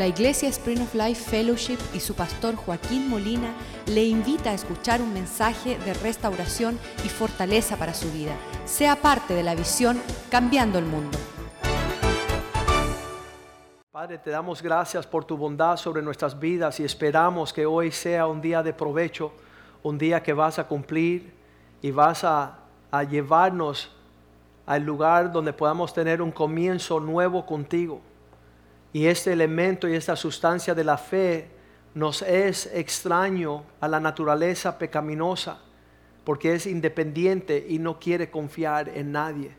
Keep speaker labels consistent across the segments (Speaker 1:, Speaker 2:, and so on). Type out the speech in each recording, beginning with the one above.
Speaker 1: La Iglesia Spring of Life Fellowship y su pastor Joaquín Molina le invita a escuchar un mensaje de restauración y fortaleza para su vida. Sea parte de la visión Cambiando el Mundo.
Speaker 2: Padre, te damos gracias por tu bondad sobre nuestras vidas y esperamos que hoy sea un día de provecho, un día que vas a cumplir y vas a, a llevarnos al lugar donde podamos tener un comienzo nuevo contigo. Y este elemento y esta sustancia de la fe nos es extraño a la naturaleza pecaminosa, porque es independiente y no quiere confiar en nadie.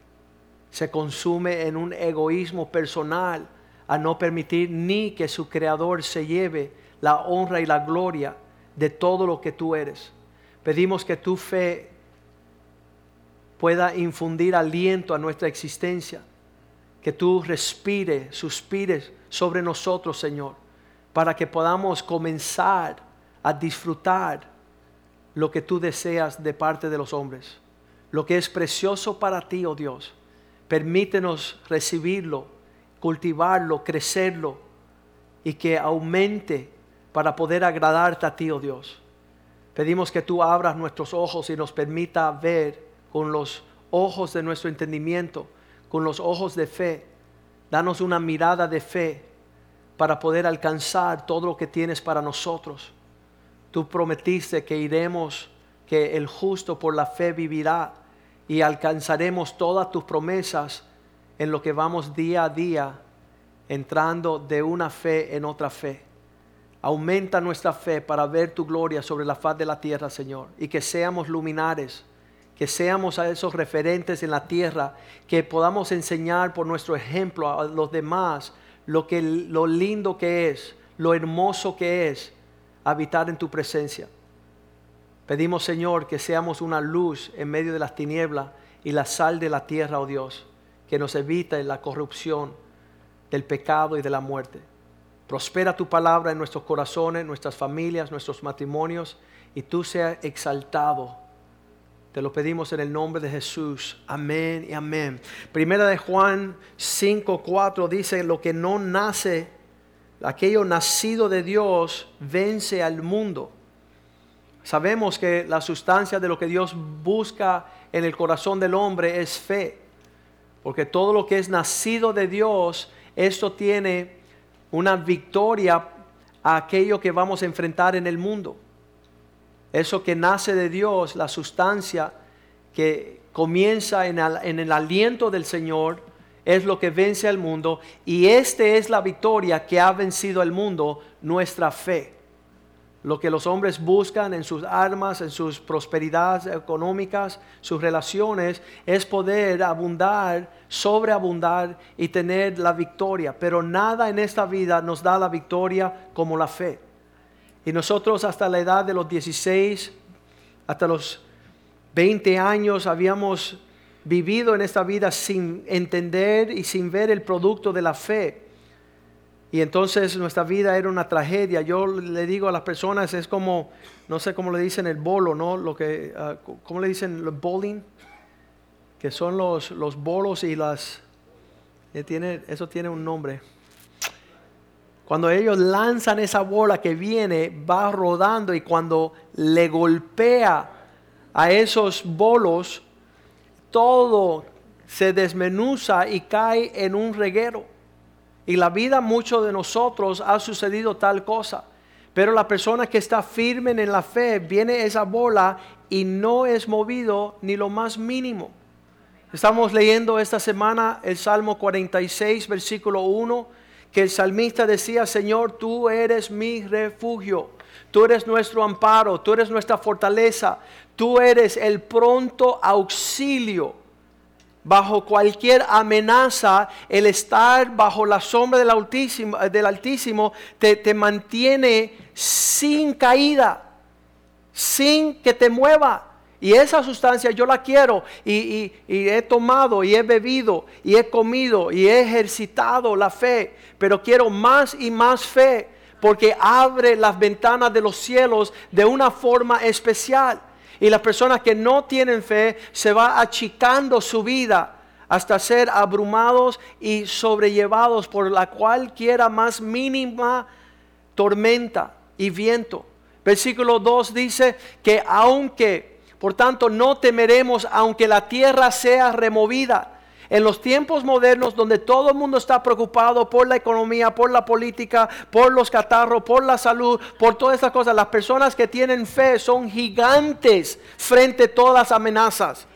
Speaker 2: Se consume en un egoísmo personal a no permitir ni que su creador se lleve la honra y la gloria de todo lo que tú eres. Pedimos que tu fe pueda infundir aliento a nuestra existencia, que tú respires, suspires sobre nosotros, Señor, para que podamos comenzar a disfrutar lo que tú deseas de parte de los hombres, lo que es precioso para ti, oh Dios. Permítenos recibirlo, cultivarlo, crecerlo y que aumente para poder agradarte a ti, oh Dios. Pedimos que tú abras nuestros ojos y nos permita ver con los ojos de nuestro entendimiento, con los ojos de fe, Danos una mirada de fe para poder alcanzar todo lo que tienes para nosotros. Tú prometiste que iremos, que el justo por la fe vivirá y alcanzaremos todas tus promesas en lo que vamos día a día entrando de una fe en otra fe. Aumenta nuestra fe para ver tu gloria sobre la faz de la tierra, Señor, y que seamos luminares que seamos a esos referentes en la tierra, que podamos enseñar por nuestro ejemplo a los demás lo, que, lo lindo que es, lo hermoso que es habitar en tu presencia. Pedimos, Señor, que seamos una luz en medio de las tinieblas y la sal de la tierra, oh Dios, que nos evite la corrupción del pecado y de la muerte. Prospera tu palabra en nuestros corazones, nuestras familias, nuestros matrimonios, y tú seas exaltado te lo pedimos en el nombre de Jesús. Amén y amén. Primera de Juan 5, 4 dice, lo que no nace, aquello nacido de Dios, vence al mundo. Sabemos que la sustancia de lo que Dios busca en el corazón del hombre es fe. Porque todo lo que es nacido de Dios, esto tiene una victoria a aquello que vamos a enfrentar en el mundo. Eso que nace de Dios, la sustancia que comienza en el, aliento del Señor, es lo que vence al mundo. Y esta es la victoria que ha vencido al mundo, nuestra fe. Lo que los hombres buscan en sus armas, en sus prosperidades económicas, sus relaciones, es poder abundar, sobreabundar y tener la victoria. Pero nada en esta vida nos da la victoria como la fe. Y nosotros hasta la edad de los 16, hasta los 20 años habíamos vivido en esta vida sin entender y sin ver el producto de la fe. Y entonces nuestra vida era una tragedia. Yo le digo a las personas, es como, no sé cómo le dicen el bolo, ¿no? Lo que, uh, ¿Cómo le dicen el bowling? Que son los, los bolos y las... Eh, tiene, eso tiene un nombre. Cuando ellos lanzan esa bola que viene, va rodando y cuando le golpea a esos bolos, todo se desmenuza y cae en un reguero. Y la vida muchos de nosotros ha sucedido tal cosa. Pero la persona que está firme en la fe, viene esa bola y no es movido ni lo más mínimo. Estamos leyendo esta semana el Salmo 46, versículo 1 que el salmista decía, Señor, tú eres mi refugio, tú eres nuestro amparo, tú eres nuestra fortaleza, tú eres el pronto auxilio. Bajo cualquier amenaza, el estar bajo la sombra del Altísimo, del Altísimo te, te mantiene sin caída, sin que te mueva. Y esa sustancia yo la quiero y, he tomado y he bebido y he comido y he ejercitado la fe, pero quiero más y más fe porque abre las ventanas de los cielos de una forma especial. Y las personas que no tienen fe se va achicando su vida hasta ser abrumados y sobrellevados por la cualquiera más mínima tormenta y viento. Versículo 2 dice que aunque, por tanto, no temeremos aunque la tierra sea removida. En los tiempos modernos donde todo el mundo está preocupado por la economía, por la política, por los catarros, por la salud, por todas estas cosas, las personas que tienen fe son gigantes frente a todas las amenazas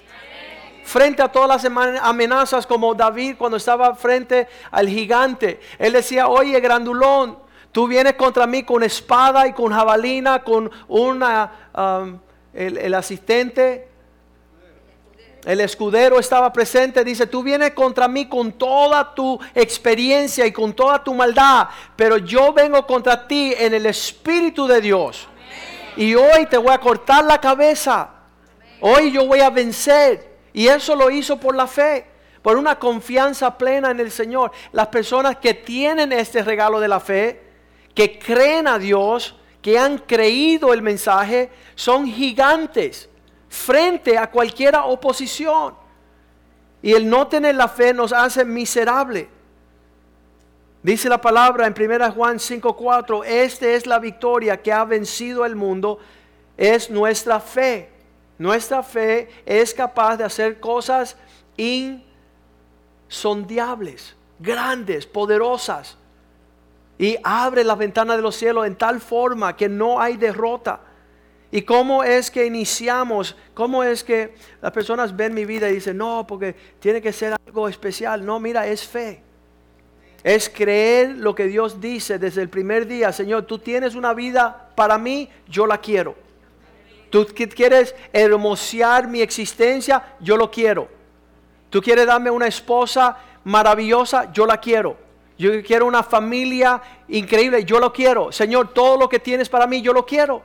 Speaker 2: frente a todas las amenazas como David cuando estaba frente al gigante. Él decía, oye, grandulón, tú vienes contra mí con espada y con jabalina, con una, el, asistente, el escudero estaba presente, dice, tú vienes contra mí con toda tu experiencia y con toda tu maldad, pero yo vengo contra ti en el Espíritu de Dios. Y hoy te voy a cortar la cabeza. Hoy yo voy a vencer. Y eso lo hizo por la fe, por una confianza plena en el Señor. Las personas que tienen este regalo de la fe, que creen a Dios, que han creído el mensaje, son gigantes frente a cualquier oposición. Y el no tener la fe nos hace miserable. Dice la palabra en 1 Juan 5:4, esta es la victoria que ha vencido el mundo, es nuestra fe. Nuestra fe es capaz de hacer cosas insondiables, grandes, poderosas. Y abre la ventana de los cielos en tal forma que no hay derrota. ¿Y cómo es que iniciamos? ¿Cómo es que las personas ven mi vida y dicen, no, porque tiene que ser algo especial? No, mira, es fe. Es creer lo que Dios dice desde el primer día. Señor, tú tienes una vida para mí, yo la quiero. Tú quieres hermosear mi existencia, yo lo quiero. Tú quieres darme una esposa maravillosa, yo la quiero. Yo quiero una familia increíble, yo lo quiero. Señor, todo lo que tienes para mí, yo lo quiero.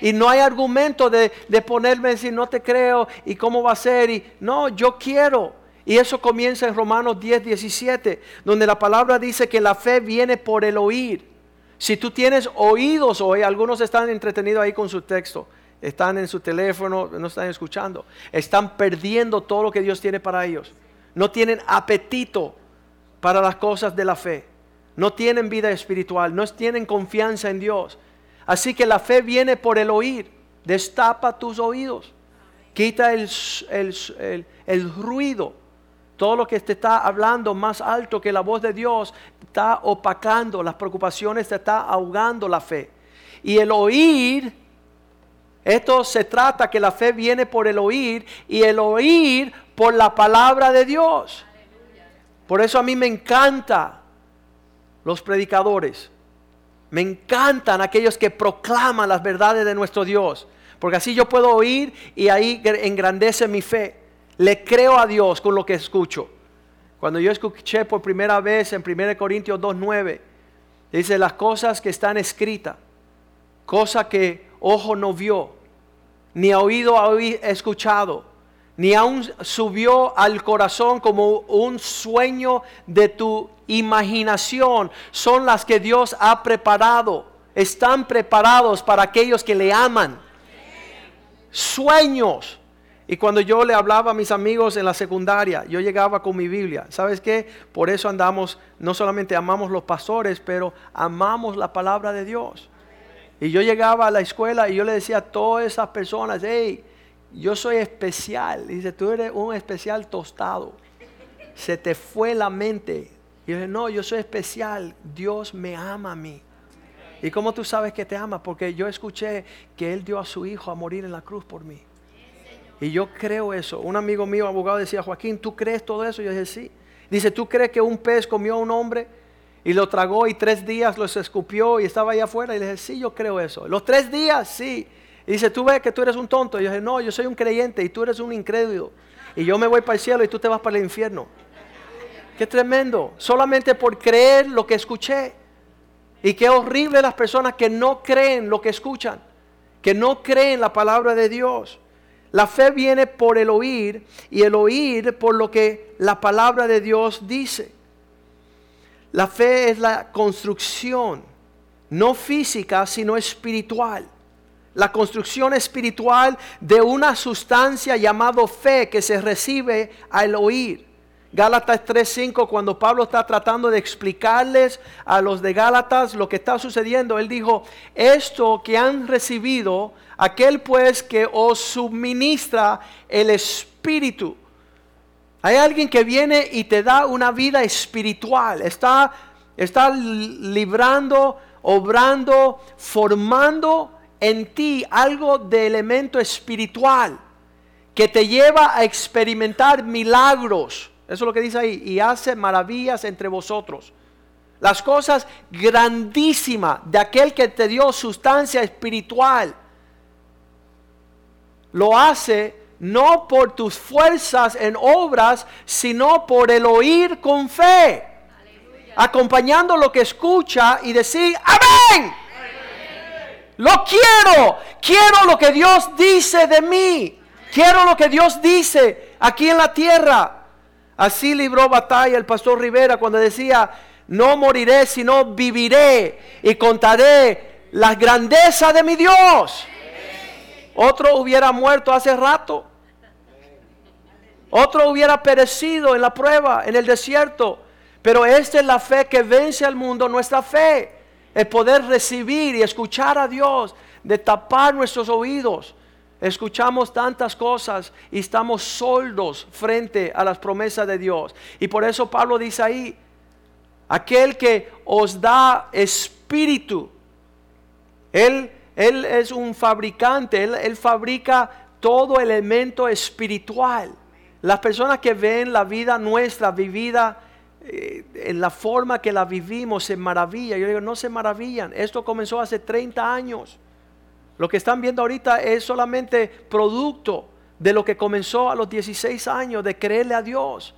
Speaker 2: Y no hay argumento de, ponerme a decir, no te creo y cómo va a ser. Y, no, yo quiero. Y eso comienza en Romanos 10, 17, donde la palabra dice que la fe viene por el oír. Si tú tienes oídos hoy, algunos están entretenidos ahí con su texto están en su teléfono, no están escuchando. Están perdiendo todo lo que Dios tiene para ellos. No tienen apetito para las cosas de la fe. No tienen vida espiritual, no tienen confianza en Dios. Así que la fe viene por el oír. Destapa tus oídos. Quita el, el ruido. Todo lo que te está hablando más alto que la voz de Dios está opacando las preocupaciones, te está ahogando la fe. Y el oír esto se trata que la fe viene por el oír y el oír por la palabra de Dios. Por eso a mí me encanta los predicadores. Me encantan aquellos que proclaman las verdades de nuestro Dios. Porque así yo puedo oír y ahí engrandece mi fe. Le creo a Dios con lo que escucho. Cuando yo escuché por primera vez en 1 Corintios 2.9, dice las cosas que están escritas, cosas que ojo no vio, ni oído ha escuchado, ni aún subió al corazón como un sueño de tu imaginación, son las que Dios ha preparado, están preparados para aquellos que le aman. Sueños. Y cuando yo le hablaba a mis amigos en la secundaria, yo llegaba con mi Biblia. ¿Sabes qué? Por eso andamos, no solamente amamos los pastores, pero amamos la palabra de Dios. Y yo llegaba a la escuela y yo le decía a todas esas personas, hey, yo soy especial. dice, tú eres un especial tostado. Se te fue la mente. Y yo dije, no, yo soy especial. Dios me ama a mí. ¿Y cómo tú sabes que te ama? Porque yo escuché que Él dio a su hijo a morir en la cruz por mí. Y yo creo eso. Un amigo mío, abogado, decía, Joaquín, ¿tú crees todo eso? Yo dije, sí. Dice, ¿tú crees que un pez comió a un hombre? Y lo tragó y tres días los escupió y estaba allá afuera. Y le dije, sí, yo creo eso. Los tres días, sí. Dice, tú ves que tú eres un tonto. Y yo dije, no, yo soy un creyente y tú eres un incrédulo. Y yo me voy para el cielo y tú te vas para el infierno. Qué tremendo. Solamente por creer lo que escuché. Y qué horrible las personas que no creen lo que escuchan. Que no creen la palabra de Dios. La fe viene por el oír y el oír por lo que la palabra de Dios dice. La fe es la construcción, no física, sino espiritual. La construcción espiritual de una sustancia llamado fe que se recibe al oír. Gálatas 3:5, cuando Pablo está tratando de explicarles a los de Gálatas lo que está sucediendo, él dijo, esto que han recibido, aquel pues que os suministra el Espíritu. Hay alguien que viene y te da una vida espiritual, está, está librando, obrando, formando en ti algo de elemento espiritual que te lleva a experimentar milagros. Eso es lo que dice ahí. Y hace maravillas entre vosotros. Las cosas grandísimas de aquel que te dio sustancia espiritual. Lo hace no por tus fuerzas en obras, sino por el oír con fe. Acompañando lo que escucha y decir, amén. Lo quiero. Quiero lo que Dios dice de mí. Quiero lo que Dios dice aquí en la tierra. Así libró batalla el pastor Rivera cuando decía, no moriré, sino viviré y contaré la grandeza de mi Dios. Otro hubiera muerto hace rato. Otro hubiera perecido en la prueba, en el desierto. Pero esta es la fe que vence al mundo, nuestra fe el poder recibir y escuchar a Dios, de tapar nuestros oídos. Escuchamos tantas cosas y estamos soldos frente a las promesas de Dios. Y por eso Pablo dice ahí, aquel que os da espíritu, él, él es un fabricante, él, él fabrica todo elemento espiritual. Las personas que ven la vida nuestra vivida eh, en la forma que la vivimos se maravilla. Yo digo, no se maravillan. Esto comenzó hace 30 años. Lo que están viendo ahorita es solamente producto de lo que comenzó a los 16 años, de creerle a Dios.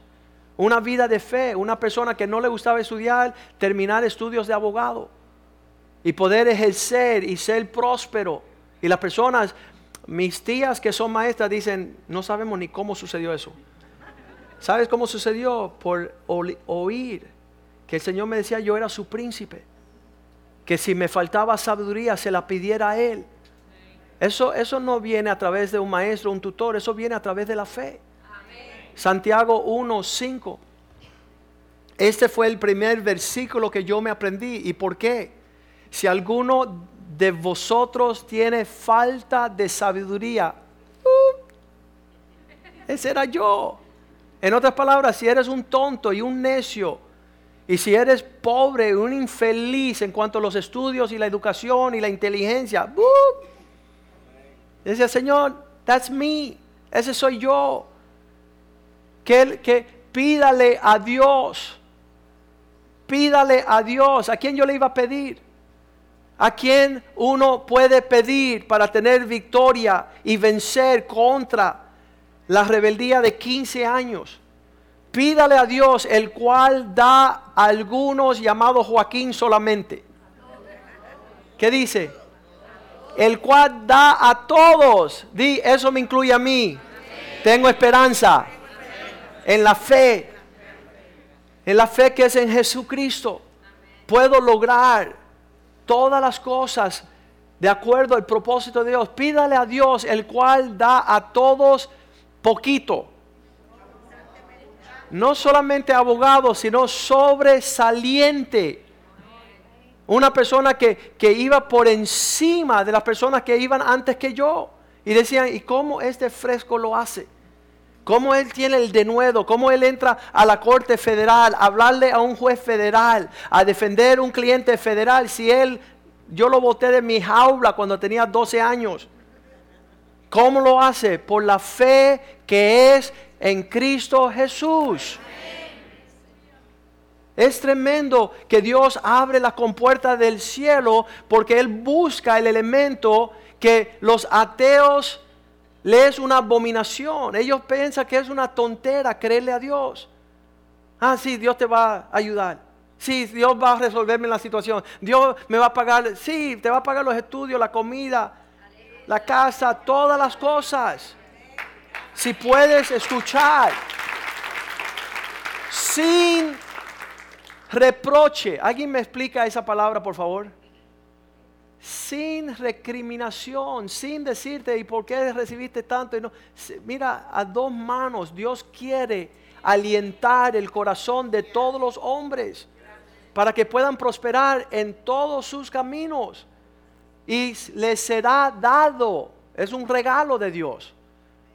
Speaker 2: Una vida de fe, una persona que no le gustaba estudiar, terminar estudios de abogado y poder ejercer y ser próspero. Y las personas, mis tías que son maestras, dicen, no sabemos ni cómo sucedió eso. ¿Sabes cómo sucedió? Por oír que el Señor me decía yo era su príncipe. Que si me faltaba sabiduría se la pidiera a Él. Eso, eso no viene a través de un maestro, un tutor, eso viene a través de la fe. Santiago 1, 5. Este fue el primer versículo que yo me aprendí. ¿Y por qué? Si alguno de vosotros tiene falta de sabiduría, uh, ese era yo. En otras palabras, si eres un tonto y un necio, y si eres pobre y un infeliz en cuanto a los estudios y la educación y la inteligencia, dice Señor, that's me, ese soy yo. Que, que pídale a Dios, pídale a Dios. ¿A quién yo le iba a pedir? ¿A quién uno puede pedir para tener victoria y vencer contra la rebeldía de 15 años. Pídale a Dios, el cual da a algunos llamados Joaquín solamente. ¿Qué dice? El cual da a todos. Di, eso me incluye a mí. Tengo esperanza en la fe. En la fe que es en Jesucristo. Puedo lograr todas las cosas de acuerdo al propósito de Dios. Pídale a Dios, el cual da a todos poquito. No solamente abogado, sino sobresaliente. Una persona que, que iba por encima de las personas que iban antes que yo. Y decían, ¿y cómo este fresco lo hace? ¿Cómo él tiene el denuedo? ¿Cómo él entra a la corte federal, a hablarle a un juez federal, a defender un cliente federal? Si él, yo lo boté de mi jaula cuando tenía 12 años. ¿Cómo lo hace? Por la fe que es en Cristo Jesús. Es tremendo que Dios abre la compuerta del cielo porque Él busca el elemento que los ateos le es una abominación. Ellos piensan que es una tontera creerle a Dios. Ah, sí, Dios te va a ayudar. Sí, Dios va a resolverme la situación. Dios me va a pagar. Sí, te va a pagar los estudios, la comida, la casa, todas las cosas. Si puedes escuchar sin reproche. ¿Alguien me explica esa palabra, por favor? Sin recriminación, sin decirte, ¿y por qué recibiste tanto? Y no, mira, a dos manos Dios quiere alientar el corazón de todos los hombres para que puedan prosperar en todos sus caminos. Y les será dado. Es un regalo de Dios.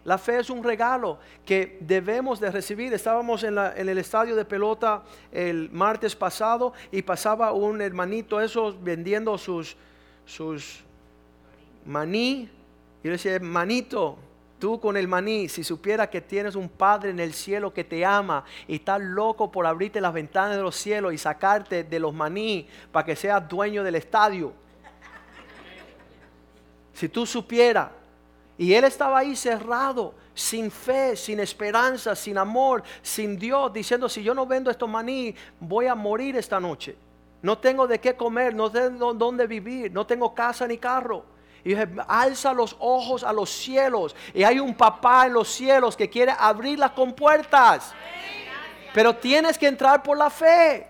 Speaker 2: La fe es un regalo que debemos de recibir. Estábamos en, el estadio de pelota el martes pasado y pasaba un hermanito esos vendiendo sus, sus maní. Y yo decía, manito, tú con el maní, si supiera que tienes un Padre en el cielo que te ama y está loco por abrirte las ventanas de los cielos y sacarte de los maní para que seas dueño del estadio. Si tú supieras y él estaba ahí cerrado, sin fe, sin esperanza, sin amor, sin Dios, diciendo, si yo no vendo estos maní, voy a morir esta noche. No tengo de qué comer, no tengo dónde vivir, no tengo casa ni carro. Y dije, alza los ojos a los cielos. Y hay un papá en los cielos que quiere abrir las compuertas. Pero tienes que entrar por la fe.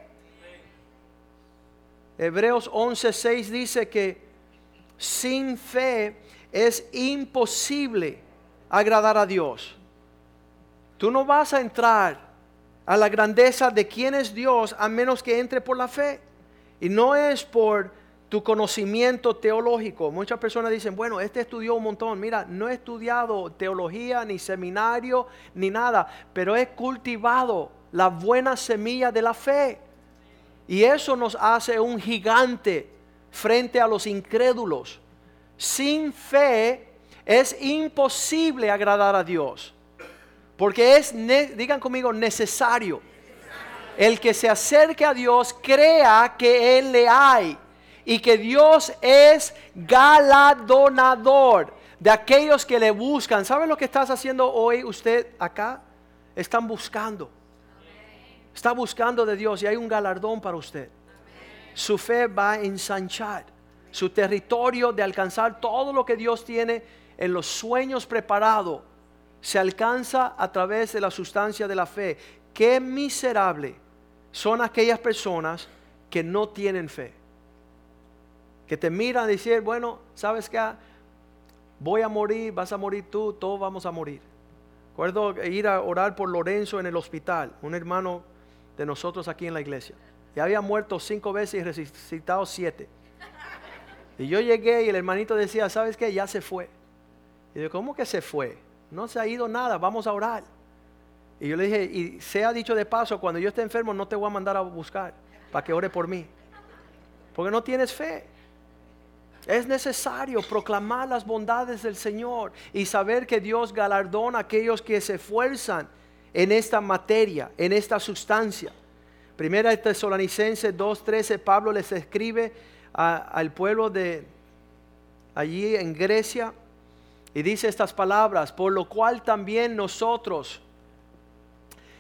Speaker 2: Hebreos 11:6 dice que sin fe es imposible agradar a Dios. Tú no vas a entrar a la grandeza de quién es Dios a menos que entre por la fe. Y no es por tu conocimiento teológico. Muchas personas dicen, bueno, este estudió un montón. Mira, no he estudiado teología, ni seminario, ni nada, pero he cultivado la buena semilla de la fe. Y eso nos hace un gigante frente a los incrédulos sin fe es imposible agradar a Dios. Porque es, digan conmigo, necesario. El que se acerque a Dios crea que Él le hay y que Dios es galardonador de aquellos que le buscan. ¿Saben lo que estás haciendo hoy usted acá? Están buscando. Está buscando de Dios y hay un galardón para usted. Su fe va a ensanchar su territorio de alcanzar todo lo que Dios tiene en los sueños preparados, se alcanza a través de la sustancia de la fe. Qué miserable son aquellas personas que no tienen fe. Que te miran y dicen, bueno, ¿sabes qué? Voy a morir, vas a morir tú, todos vamos a morir. Recuerdo ir a orar por Lorenzo en el hospital, un hermano de nosotros aquí en la iglesia. Ya había muerto cinco veces y resucitado siete. Y yo llegué y el hermanito decía, ¿sabes qué? Ya se fue. Y yo, ¿cómo que se fue? No se ha ido nada, vamos a orar. Y yo le dije, y sea dicho de paso, cuando yo esté enfermo no te voy a mandar a buscar para que ore por mí. Porque no tienes fe. Es necesario proclamar las bondades del Señor y saber que Dios galardona a aquellos que se esfuerzan en esta materia, en esta sustancia. Primera Tesalonicenses 2.13, Pablo les escribe al pueblo de allí en Grecia y dice estas palabras, por lo cual también nosotros,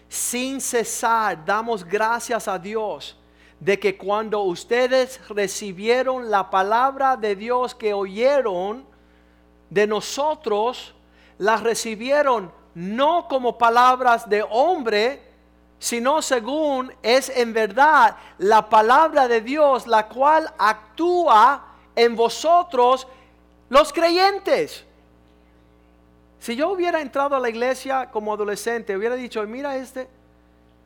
Speaker 2: sin cesar, damos gracias a Dios de que cuando ustedes recibieron la palabra de Dios que oyeron de nosotros, la recibieron no como palabras de hombre, sino según es en verdad la palabra de Dios, la cual actúa en vosotros los creyentes. Si yo hubiera entrado a la iglesia como adolescente, hubiera dicho, mira este,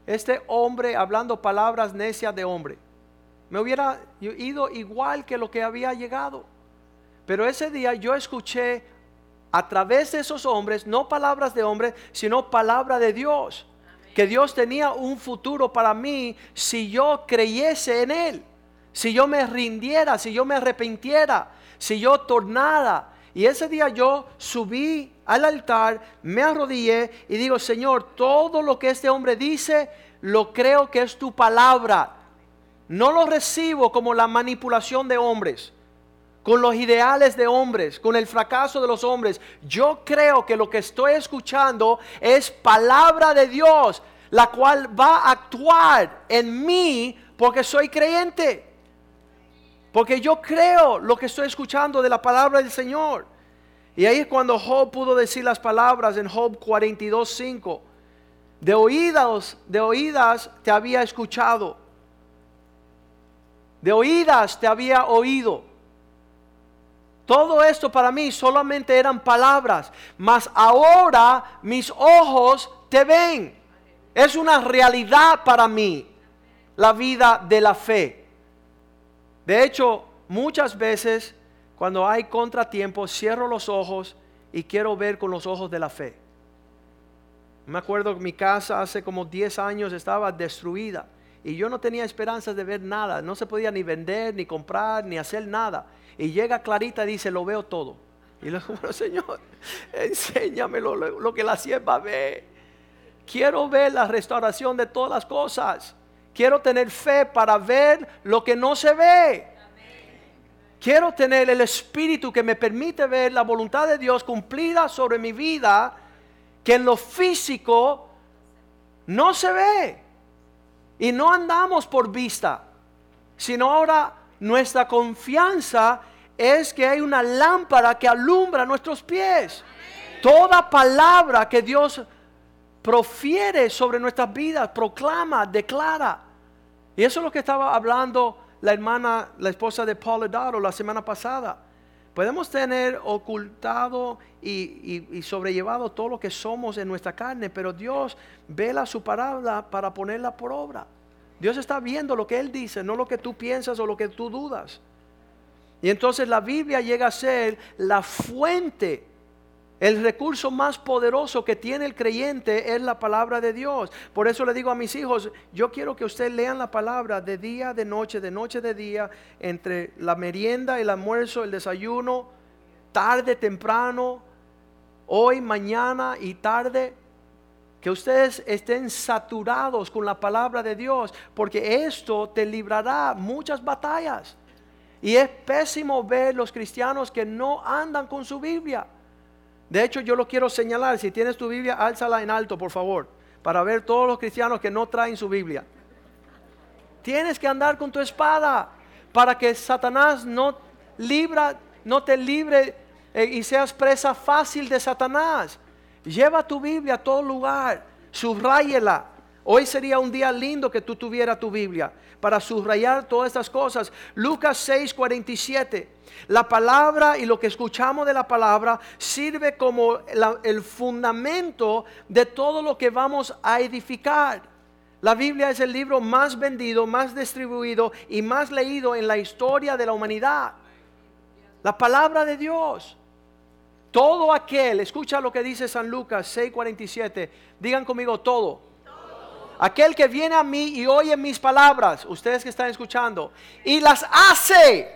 Speaker 2: este hombre hablando palabras necias de hombre, me hubiera ido igual que lo que había llegado. Pero ese día yo escuché a través de esos hombres, no palabras de hombre, sino palabra de Dios que Dios tenía un futuro para mí si yo creyese en Él, si yo me rindiera, si yo me arrepintiera, si yo tornara. Y ese día yo subí al altar, me arrodillé y digo, Señor, todo lo que este hombre dice, lo creo que es tu palabra. No lo recibo como la manipulación de hombres con los ideales de hombres, con el fracaso de los hombres. Yo creo que lo que estoy escuchando es palabra de Dios, la cual va a actuar en mí porque soy creyente. Porque yo creo lo que estoy escuchando de la palabra del Señor. Y ahí es cuando Job pudo decir las palabras en Job 42:5. De oídas, de oídas te había escuchado. De oídas te había oído todo esto para mí solamente eran palabras, mas ahora mis ojos te ven. Es una realidad para mí la vida de la fe. De hecho, muchas veces cuando hay contratiempos, cierro los ojos y quiero ver con los ojos de la fe. Me acuerdo que mi casa hace como 10 años estaba destruida y yo no tenía esperanzas de ver nada, no se podía ni vender, ni comprar, ni hacer nada. Y llega Clarita y dice, lo veo todo. Y le digo, Señor, enséñame lo, lo que la sierva ve. Quiero ver la restauración de todas las cosas. Quiero tener fe para ver lo que no se ve. Quiero tener el espíritu que me permite ver la voluntad de Dios cumplida sobre mi vida, que en lo físico no se ve. Y no andamos por vista, sino ahora nuestra confianza es que hay una lámpara que alumbra nuestros pies. Toda palabra que Dios profiere sobre nuestras vidas, proclama, declara. Y eso es lo que estaba hablando la hermana, la esposa de Paul Edaro la semana pasada. Podemos tener ocultado y, sobrellevado todo lo que somos en nuestra carne, pero Dios vela su palabra para ponerla por obra. Dios está viendo lo que Él dice, no lo que tú piensas o lo que tú dudas. Y entonces la Biblia llega a ser la fuente el recurso más poderoso que tiene el creyente es la palabra de Dios. Por eso le digo a mis hijos, yo quiero que ustedes lean la palabra de día, de noche, de noche, de día, entre la merienda, el almuerzo, el desayuno, tarde, temprano, hoy, mañana y tarde. Que ustedes estén saturados con la palabra de Dios, porque esto te librará muchas batallas. Y es pésimo ver los cristianos que no andan con su Biblia. De hecho, yo lo quiero señalar. Si tienes tu Biblia, álzala en alto, por favor, para ver todos los cristianos que no traen su Biblia. Tienes que andar con tu espada para que Satanás no libra, no te libre eh, y seas presa fácil de Satanás. Lleva tu Biblia a todo lugar, subráyela. Hoy sería un día lindo que tú tuvieras tu Biblia para subrayar todas estas cosas. Lucas 6, 47. La palabra y lo que escuchamos de la palabra sirve como el fundamento de todo lo que vamos a edificar. La Biblia es el libro más vendido, más distribuido y más leído en la historia de la humanidad. La palabra de Dios. Todo aquel, escucha lo que dice San Lucas 6:47, digan conmigo todo. Aquel que viene a mí y oye mis palabras, ustedes que están escuchando, y las hace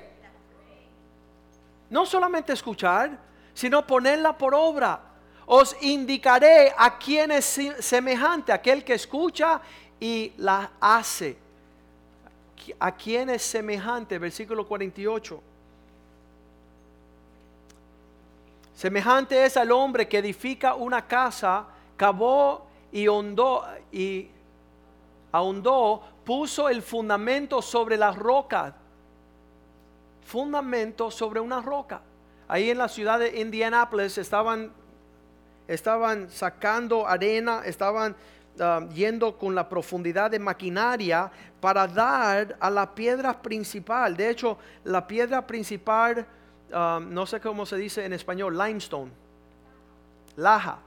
Speaker 2: no solamente escuchar, sino ponerla por obra. Os indicaré a quien es semejante, aquel que escucha y la hace. A quien es semejante, versículo 48. Semejante es al hombre que edifica una casa, cavó y hondó y ahondó, puso el fundamento sobre la roca fundamento sobre una roca. Ahí en la ciudad de Indianapolis estaban, estaban sacando arena, estaban ah, yendo con la profundidad de maquinaria para dar a la piedra principal. De hecho, la piedra principal, ah, no sé cómo se dice en español, limestone, laja.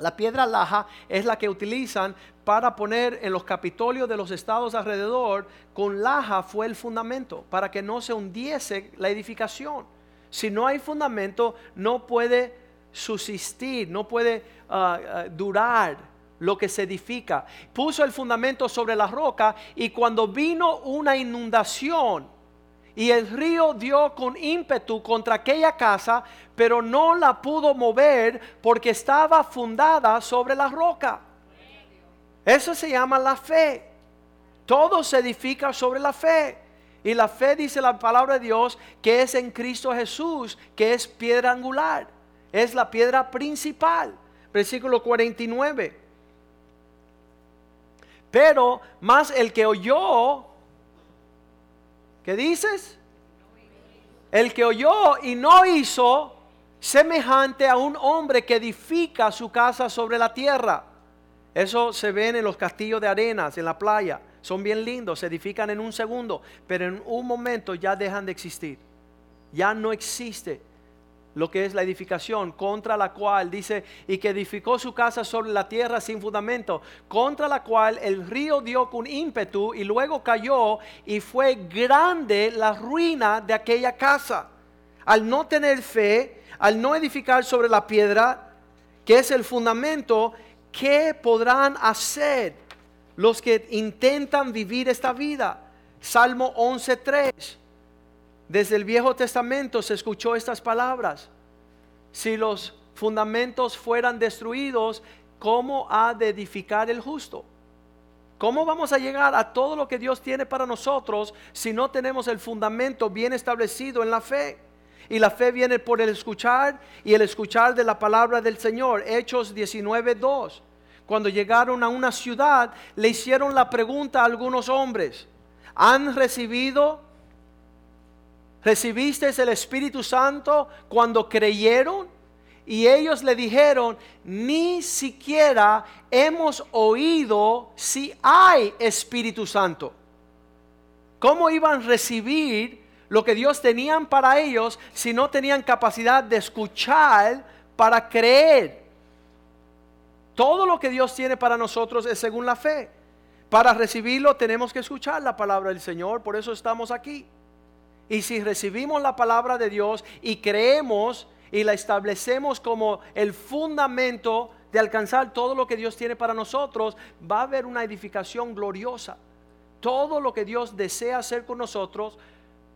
Speaker 2: La piedra laja es la que utilizan para poner en los capitolios de los estados alrededor. Con laja fue el fundamento para que no se hundiese la edificación. Si no hay fundamento, no puede subsistir, no puede ah, ah, durar lo que se edifica. Puso el fundamento sobre la roca y cuando vino una inundación, y el río dio con ímpetu contra aquella casa, pero no la pudo mover porque estaba fundada sobre la roca. Eso se llama la fe. Todo se edifica sobre la fe. Y la fe dice la palabra de Dios que es en Cristo Jesús, que es piedra angular. Es la piedra principal. Versículo 49. Pero más el que oyó ¿Qué dices? El que oyó y no hizo, semejante a un hombre que edifica su casa sobre la tierra. Eso se ve en los castillos de arenas, en la playa. Son bien lindos, se edifican en un segundo, pero en un momento ya dejan de existir. Ya no existe. Lo que es la edificación, contra la cual dice, y que edificó su casa sobre la tierra sin fundamento, contra la cual el río dio con ímpetu y luego cayó y fue grande la ruina de aquella casa. Al no tener fe, al no edificar sobre la piedra, que es el fundamento, ¿qué podrán hacer los que intentan vivir esta vida? Salmo 11.3 desde el Viejo Testamento se escuchó estas palabras. Si los fundamentos fueran destruidos, ¿cómo ha de edificar el justo? ¿Cómo vamos a llegar a todo lo que Dios tiene para nosotros si no tenemos el fundamento bien establecido en la fe? Y la fe viene por el escuchar y el escuchar de la palabra del Señor. Hechos 19.2. Cuando llegaron a una ciudad, le hicieron la pregunta a algunos hombres. ¿Han recibido ¿Recibiste el Espíritu Santo cuando creyeron? Y ellos le dijeron, ni siquiera hemos oído si hay Espíritu Santo. ¿Cómo iban a recibir lo que Dios tenían para ellos si no tenían capacidad de escuchar para creer? Todo lo que Dios tiene para nosotros es según la fe. Para recibirlo tenemos que escuchar la palabra del Señor, por eso estamos aquí. Y si recibimos la palabra de Dios y creemos y la establecemos como el fundamento de alcanzar todo lo que Dios tiene para nosotros, va a haber una edificación gloriosa. Todo lo que Dios desea hacer con nosotros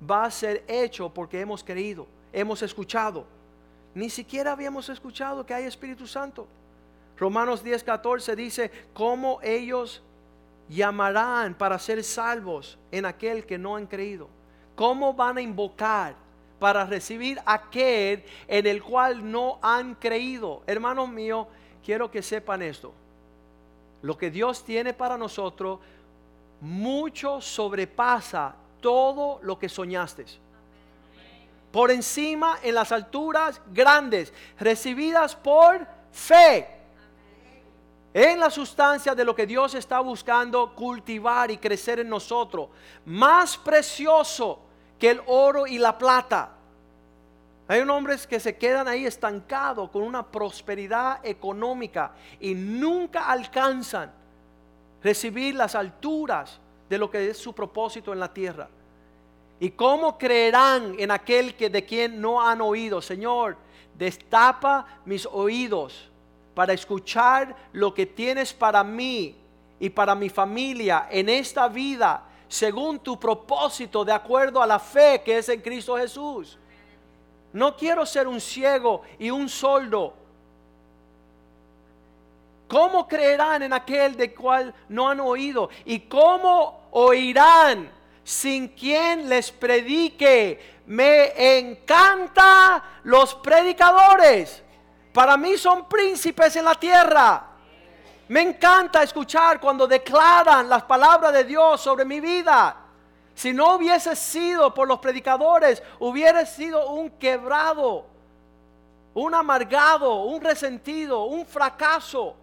Speaker 2: va a ser hecho porque hemos creído, hemos escuchado. Ni siquiera habíamos escuchado que hay Espíritu Santo. Romanos 10:14 dice, ¿cómo ellos llamarán para ser salvos en aquel que no han creído? ¿Cómo van a invocar para recibir aquel en el cual no han creído? Hermanos míos, quiero que sepan esto. Lo que Dios tiene para nosotros mucho sobrepasa todo lo que soñaste. Por encima en las alturas grandes, recibidas por fe. En la sustancia de lo que Dios está buscando cultivar y crecer en nosotros. Más precioso que el oro y la plata. Hay hombres que se quedan ahí estancados con una prosperidad económica y nunca alcanzan recibir las alturas de lo que es su propósito en la tierra. ¿Y cómo creerán en aquel que de quien no han oído? Señor, destapa mis oídos para escuchar lo que tienes para mí y para mi familia en esta vida según tu propósito, de acuerdo a la fe que es en Cristo Jesús. No quiero ser un ciego y un soldo. ¿Cómo creerán en aquel de cual no han oído? ¿Y cómo oirán sin quien les predique? Me encanta los predicadores. Para mí son príncipes en la tierra. Me encanta escuchar cuando declaran las palabras de Dios sobre mi vida. Si no hubiese sido por los predicadores, hubiera sido un quebrado, un amargado, un resentido, un fracaso.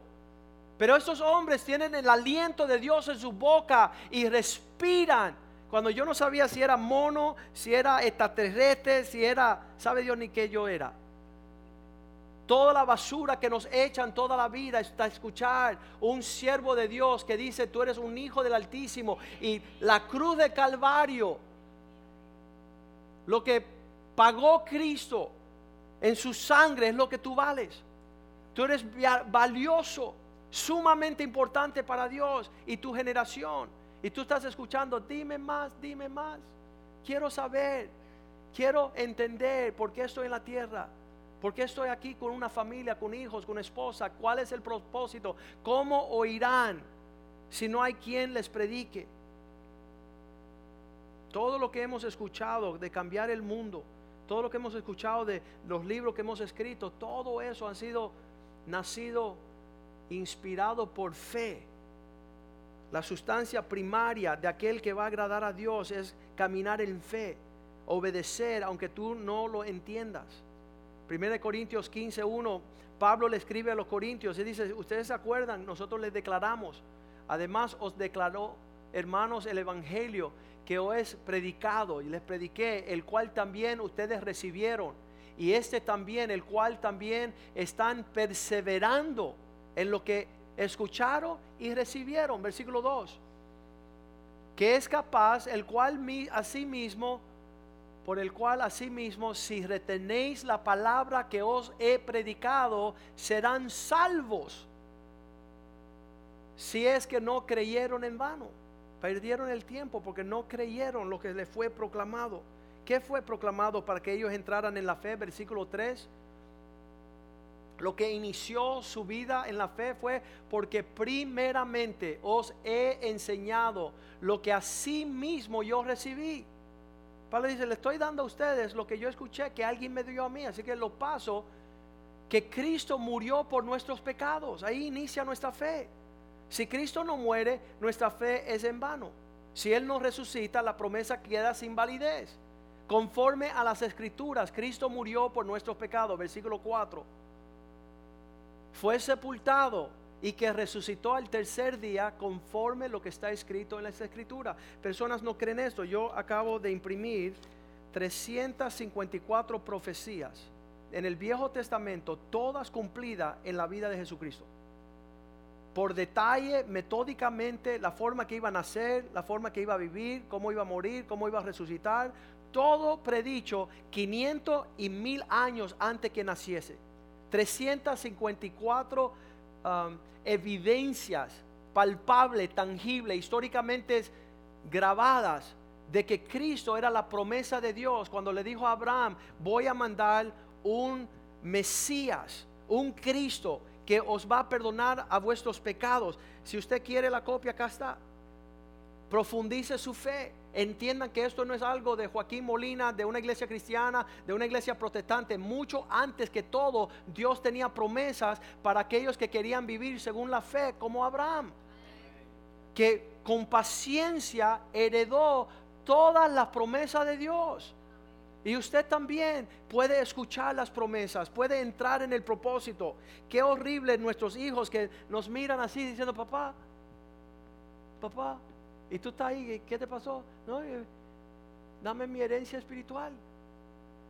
Speaker 2: Pero estos hombres tienen el aliento de Dios en su boca y respiran. Cuando yo no sabía si era mono, si era extraterrestre, si era, sabe Dios ni qué yo era. Toda la basura que nos echan toda la vida está escuchar un siervo de Dios que dice, tú eres un hijo del Altísimo. Y la cruz de Calvario, lo que pagó Cristo en su sangre es lo que tú vales. Tú eres valioso, sumamente importante para Dios y tu generación. Y tú estás escuchando, dime más, dime más. Quiero saber, quiero entender por qué estoy en la tierra. ¿Por qué estoy aquí con una familia, con hijos, con esposa? ¿Cuál es el propósito? ¿Cómo oirán si no hay quien les predique? Todo lo que hemos escuchado de cambiar el mundo, todo lo que hemos escuchado de los libros que hemos escrito, todo eso ha sido nacido inspirado por fe. La sustancia primaria de aquel que va a agradar a Dios es caminar en fe, obedecer aunque tú no lo entiendas. 1 Corintios 15, 1, Pablo le escribe a los corintios y dice, ustedes se acuerdan, nosotros les declaramos, además os declaró, hermanos, el Evangelio que os es predicado y les prediqué, el cual también ustedes recibieron y este también, el cual también están perseverando en lo que escucharon y recibieron. Versículo 2. Que es capaz, el cual asimismo, por el cual asimismo, si retenéis la palabra que os he predicado, serán salvos. Si es que no creyeron en vano, perdieron el tiempo porque no creyeron lo que les fue proclamado. ¿Qué fue proclamado para que ellos entraran en la fe? Versículo 3 lo que inició su vida en la fe fue porque primeramente os he enseñado lo que así mismo yo recibí. Pablo dice, le estoy dando a ustedes lo que yo escuché que alguien me dio a mí, así que lo paso, que Cristo murió por nuestros pecados. Ahí inicia nuestra fe. Si Cristo no muere, nuestra fe es en vano. Si Él no resucita, la promesa queda sin validez. Conforme a las escrituras, Cristo murió por nuestros pecados, versículo 4 fue sepultado y que resucitó al tercer día conforme lo que está escrito en las escrituras. Personas no creen esto. Yo acabo de imprimir 354 profecías en el Viejo Testamento, todas cumplidas en la vida de Jesucristo. Por detalle, metódicamente, la forma que iba a nacer, la forma que iba a vivir, cómo iba a morir, cómo iba a resucitar, todo predicho 500 y mil años antes que naciese. 354 um, evidencias palpables, tangibles, históricamente grabadas de que Cristo era la promesa de Dios cuando le dijo a Abraham, voy a mandar un Mesías, un Cristo que os va a perdonar a vuestros pecados. Si usted quiere la copia, acá está. Profundice su fe. Entiendan que esto no es algo de Joaquín Molina, de una iglesia cristiana, de una iglesia protestante. Mucho antes que todo, Dios tenía promesas para aquellos que querían vivir según la fe, como Abraham. Que con paciencia heredó todas las promesas de Dios. Y usted también puede escuchar las promesas, puede entrar en el propósito. Qué horrible nuestros hijos que nos miran así diciendo, papá, papá, y tú estás ahí, ¿qué te pasó? No, eh, dame mi herencia espiritual.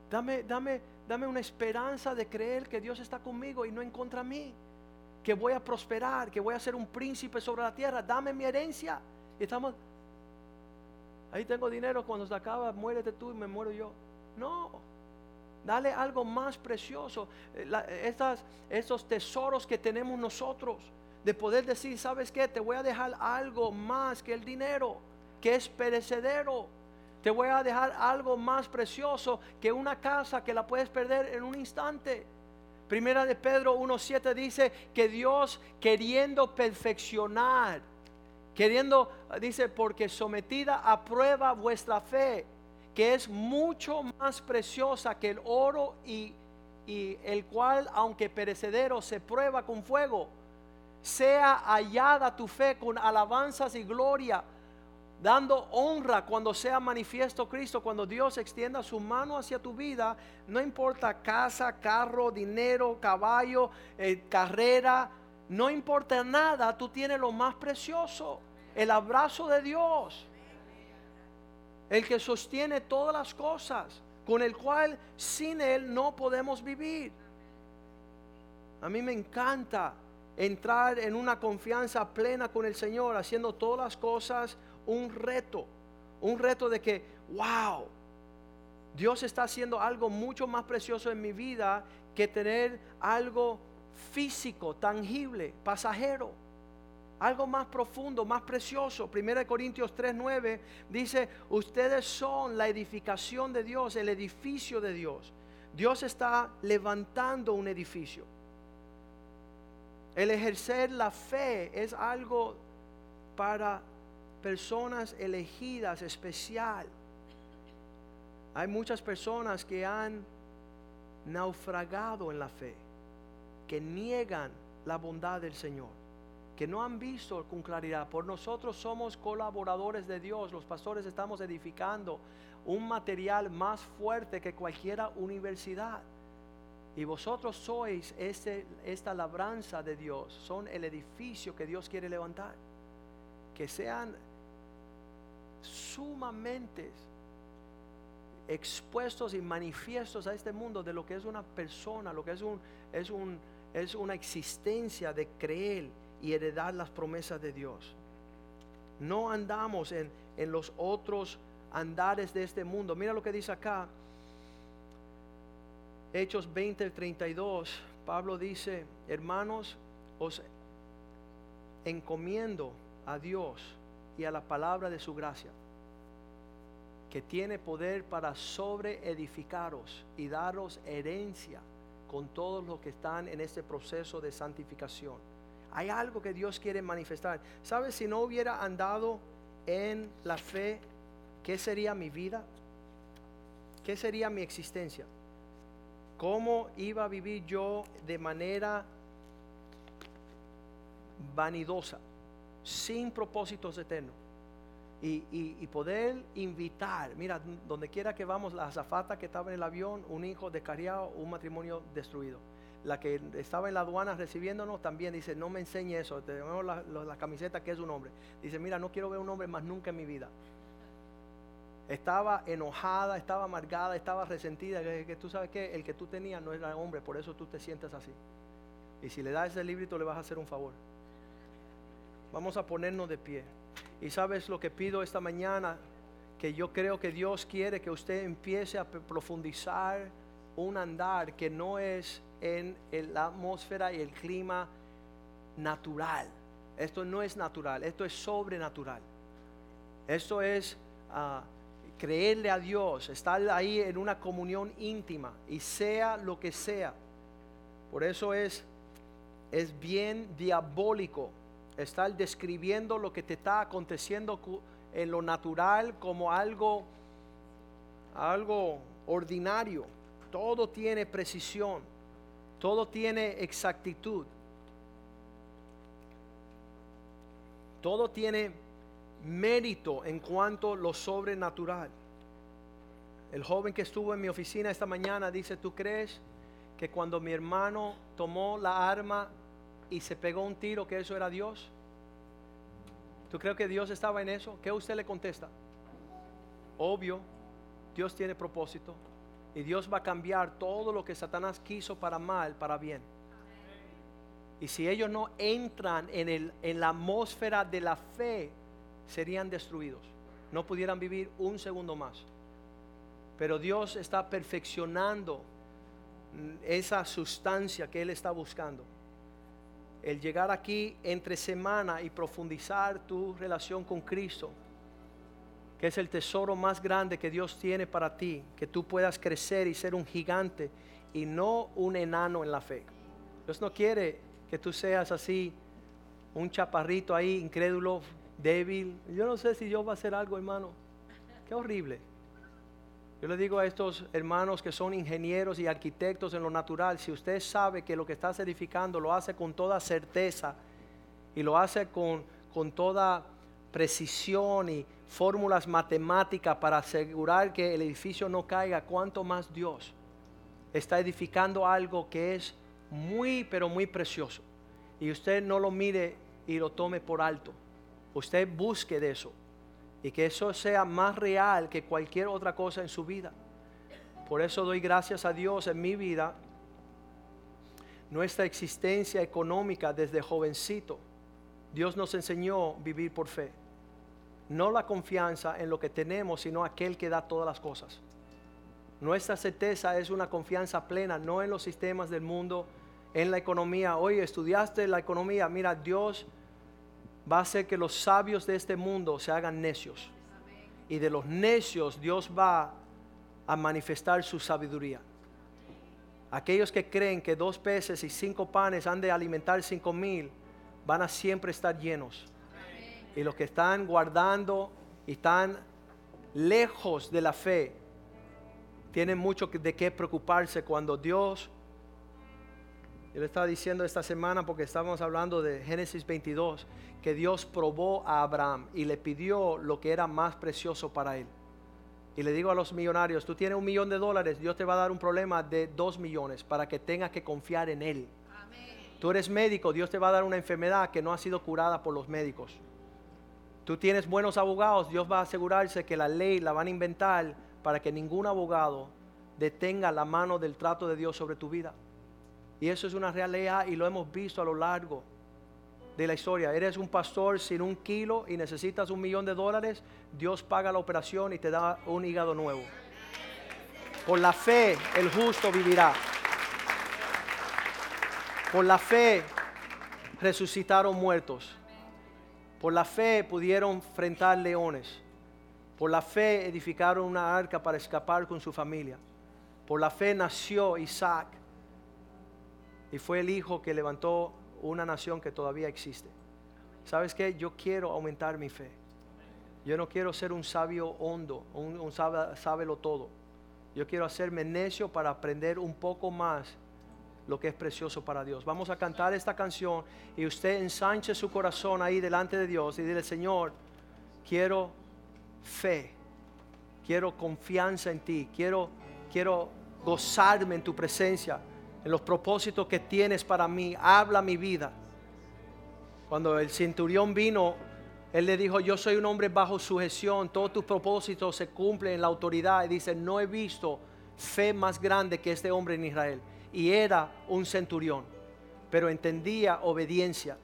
Speaker 2: Dame, dame, dame una esperanza de creer que Dios está conmigo y no en contra mí. Que voy a prosperar, que voy a ser un príncipe sobre la tierra. Dame mi herencia. Y estamos, ahí tengo dinero, cuando se acaba, muérete tú y me muero yo. No, dale algo más precioso. Eh, estas, estos tesoros que tenemos nosotros de poder decir, ¿sabes qué? Te voy a dejar algo más que el dinero, que es perecedero. Te voy a dejar algo más precioso que una casa que la puedes perder en un instante. Primera de Pedro 1.7 dice que Dios queriendo perfeccionar, queriendo, dice, porque sometida a prueba vuestra fe, que es mucho más preciosa que el oro y, y el cual, aunque perecedero, se prueba con fuego sea hallada tu fe con alabanzas y gloria, dando honra cuando sea manifiesto Cristo, cuando Dios extienda su mano hacia tu vida, no importa casa, carro, dinero, caballo, eh, carrera, no importa nada, tú tienes lo más precioso, el abrazo de Dios, el que sostiene todas las cosas, con el cual sin Él no podemos vivir. A mí me encanta entrar en una confianza plena con el Señor, haciendo todas las cosas un reto, un reto de que, wow, Dios está haciendo algo mucho más precioso en mi vida que tener algo físico, tangible, pasajero. Algo más profundo, más precioso. 1 Corintios 3:9 dice, ustedes son la edificación de Dios, el edificio de Dios. Dios está levantando un edificio. El ejercer la fe es algo para personas elegidas, especial. Hay muchas personas que han naufragado en la fe, que niegan la bondad del Señor, que no han visto con claridad. Por nosotros somos colaboradores de Dios, los pastores estamos edificando un material más fuerte que cualquier universidad. Y vosotros sois esta labranza de Dios, son el edificio que Dios quiere levantar. Que sean sumamente expuestos y manifiestos a este mundo de lo que es una persona, lo que es, un, es, un, es una existencia de creer y heredar las promesas de Dios. No andamos en, en los otros andares de este mundo. Mira lo que dice acá. Hechos 20, 32. Pablo dice, hermanos, os encomiendo a Dios y a la palabra de su gracia, que tiene poder para sobreedificaros y daros herencia con todos los que están en este proceso de santificación. Hay algo que Dios quiere manifestar. ¿Sabes? Si no hubiera andado en la fe, ¿qué sería mi vida? ¿Qué sería mi existencia? ¿Cómo iba a vivir yo de manera vanidosa, sin propósitos eternos? Y, poder invitar, mira, donde quiera que vamos, la azafata que estaba en el avión, un hijo descarriado, un matrimonio destruido. La que estaba en la aduana recibiéndonos también dice, no me enseñe eso, tenemos la, la camiseta que es un hombre. Dice, mira, no quiero ver un hombre más nunca en mi vida estaba enojada, estaba amargada, estaba resentida, que, tú sabes que el que tú tenías no era hombre, por eso tú te sientes así. Y si le das ese librito le vas a hacer un favor. Vamos a ponernos de pie. Y sabes lo que pido esta mañana, que yo creo que Dios quiere que usted empiece a profundizar un andar que no es en la atmósfera y el clima natural. Esto no es natural, esto es sobrenatural. Esto es... Ah, creerle a Dios, estar ahí en una comunión íntima y sea lo que sea. Por eso es, es bien diabólico estar describiendo lo que te está aconteciendo en lo natural como algo, algo ordinario. Todo tiene precisión, todo tiene exactitud, todo tiene mérito en cuanto a lo sobrenatural. El joven que estuvo en mi oficina esta mañana dice, ¿tú crees que cuando mi hermano tomó la arma y se pegó un tiro que eso era Dios? ¿Tú crees que Dios estaba en eso? ¿Qué usted le contesta? Obvio, Dios tiene propósito y Dios va a cambiar todo lo que Satanás quiso para mal, para bien. Y si ellos no entran en, el, en la atmósfera de la fe, serían destruidos. No pudieran vivir un segundo más. Pero Dios está perfeccionando esa sustancia que Él está buscando. El llegar aquí entre semana y profundizar tu relación con Cristo, que es el tesoro más grande que Dios tiene para ti, que tú puedas crecer y ser un gigante y no un enano en la fe. Dios no quiere que tú seas así, un chaparrito ahí, incrédulo, débil. Yo no sé si Dios va a hacer algo, hermano. Qué horrible. Yo le digo a estos hermanos que son ingenieros y arquitectos en lo natural, si usted sabe que lo que está edificando lo hace con toda certeza y lo hace con, con toda precisión y fórmulas matemáticas para asegurar que el edificio no caiga, cuánto más Dios está edificando algo que es muy, pero muy precioso. Y usted no lo mire y lo tome por alto. Usted busque de eso y que eso sea más real que cualquier otra cosa en su vida. Por eso doy gracias a Dios en mi vida, nuestra existencia económica desde jovencito. Dios nos enseñó vivir por fe. No la confianza en lo que tenemos, sino aquel que da todas las cosas. Nuestra certeza es una confianza plena, no en los sistemas del mundo, en la economía. Oye, estudiaste la economía, mira, Dios va a hacer que los sabios de este mundo se hagan necios. Y de los necios Dios va a manifestar su sabiduría. Aquellos que creen que dos peces y cinco panes han de alimentar cinco mil, van a siempre estar llenos. Y los que están guardando y están lejos de la fe, tienen mucho de qué preocuparse cuando Dios yo le estaba diciendo esta semana porque estábamos hablando de Génesis 22, que Dios probó a Abraham y le pidió lo que era más precioso para él. Y le digo a los millonarios, tú tienes un millón de dólares, Dios te va a dar un problema de dos millones para que tengas que confiar en Él. Tú eres médico, Dios te va a dar una enfermedad que no ha sido curada por los médicos. Tú tienes buenos abogados, Dios va a asegurarse que la ley la van a inventar para que ningún abogado detenga la mano del trato de Dios sobre tu vida. Y eso es una realidad y lo hemos visto a lo largo de la historia. Eres un pastor sin un kilo y necesitas un millón de dólares, Dios paga la operación y te da un hígado nuevo. Por la fe el justo vivirá. Por la fe resucitaron muertos. Por la fe pudieron enfrentar leones. Por la fe edificaron una arca para escapar con su familia. Por la fe nació Isaac y fue el hijo que levantó una nación que todavía existe. ¿Sabes qué? Yo quiero aumentar mi fe. Yo no quiero ser un sabio hondo, un, un sábelo todo. Yo quiero hacerme necio para aprender un poco más lo que es precioso para Dios. Vamos a cantar esta canción y usted ensanche su corazón ahí delante de Dios y dile, Señor, quiero fe, quiero confianza en ti, quiero, quiero gozarme en tu presencia, en los propósitos que tienes para mí. Habla mi vida. Cuando el centurión vino, él le dijo, yo soy un hombre bajo sujeción, todos tus propósitos se cumplen en la autoridad. Y dice, no he visto fe más grande que este hombre en Israel. Y era un centurión, pero entendía obediencia,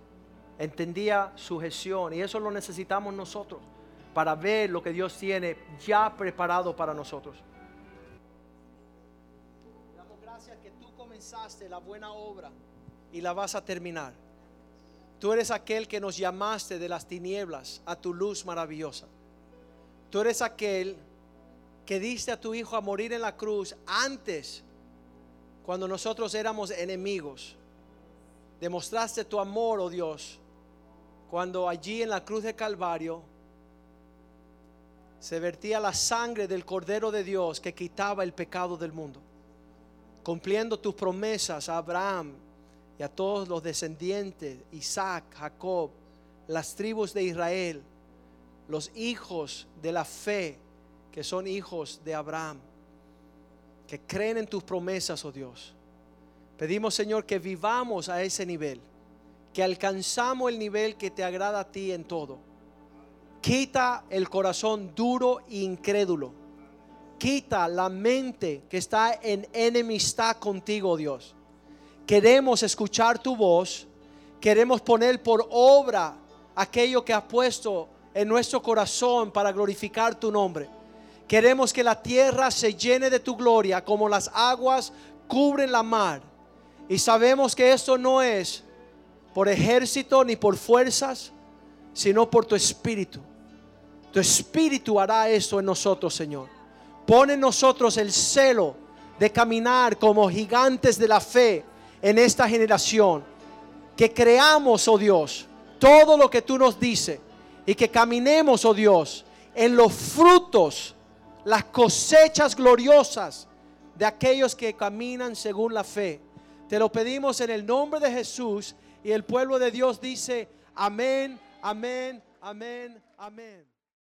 Speaker 2: entendía sujeción. Y eso lo necesitamos nosotros para ver lo que Dios tiene ya preparado para nosotros. La buena obra y la vas a terminar. Tú eres aquel que nos llamaste de las tinieblas a tu luz maravillosa. Tú eres aquel que diste a tu Hijo a morir en la cruz antes, cuando nosotros éramos enemigos. Demostraste tu amor, oh Dios, cuando allí en la cruz de Calvario se vertía la sangre del Cordero de Dios que quitaba el pecado del mundo, cumpliendo tus promesas a Abraham y a todos los descendientes, Isaac, Jacob, las tribus de Israel, los hijos de la fe, que son hijos de Abraham, que creen en tus promesas, oh Dios. Pedimos, Señor, que vivamos a ese nivel, que alcanzamos el nivel que te agrada a ti en todo Quita el corazón duro e incrédulo. Quita la mente que está en enemistad contigo, Dios. Queremos escuchar tu voz. Queremos poner por obra aquello que has puesto en nuestro corazón para glorificar tu nombre. Queremos que la tierra se llene de tu gloria como las aguas cubren la mar. Y sabemos que esto no es por ejército ni por fuerzas, sino por tu espíritu. Tu espíritu hará esto en nosotros, Señor. Pone en nosotros el celo de caminar como gigantes de la fe en esta generación. Que creamos, oh Dios, todo lo que tú nos dices y que caminemos, oh Dios, en los frutos, las cosechas gloriosas de aquellos que caminan según la fe. Te lo pedimos en el nombre de Jesús y el pueblo de Dios dice, amén, amén, amén, amén.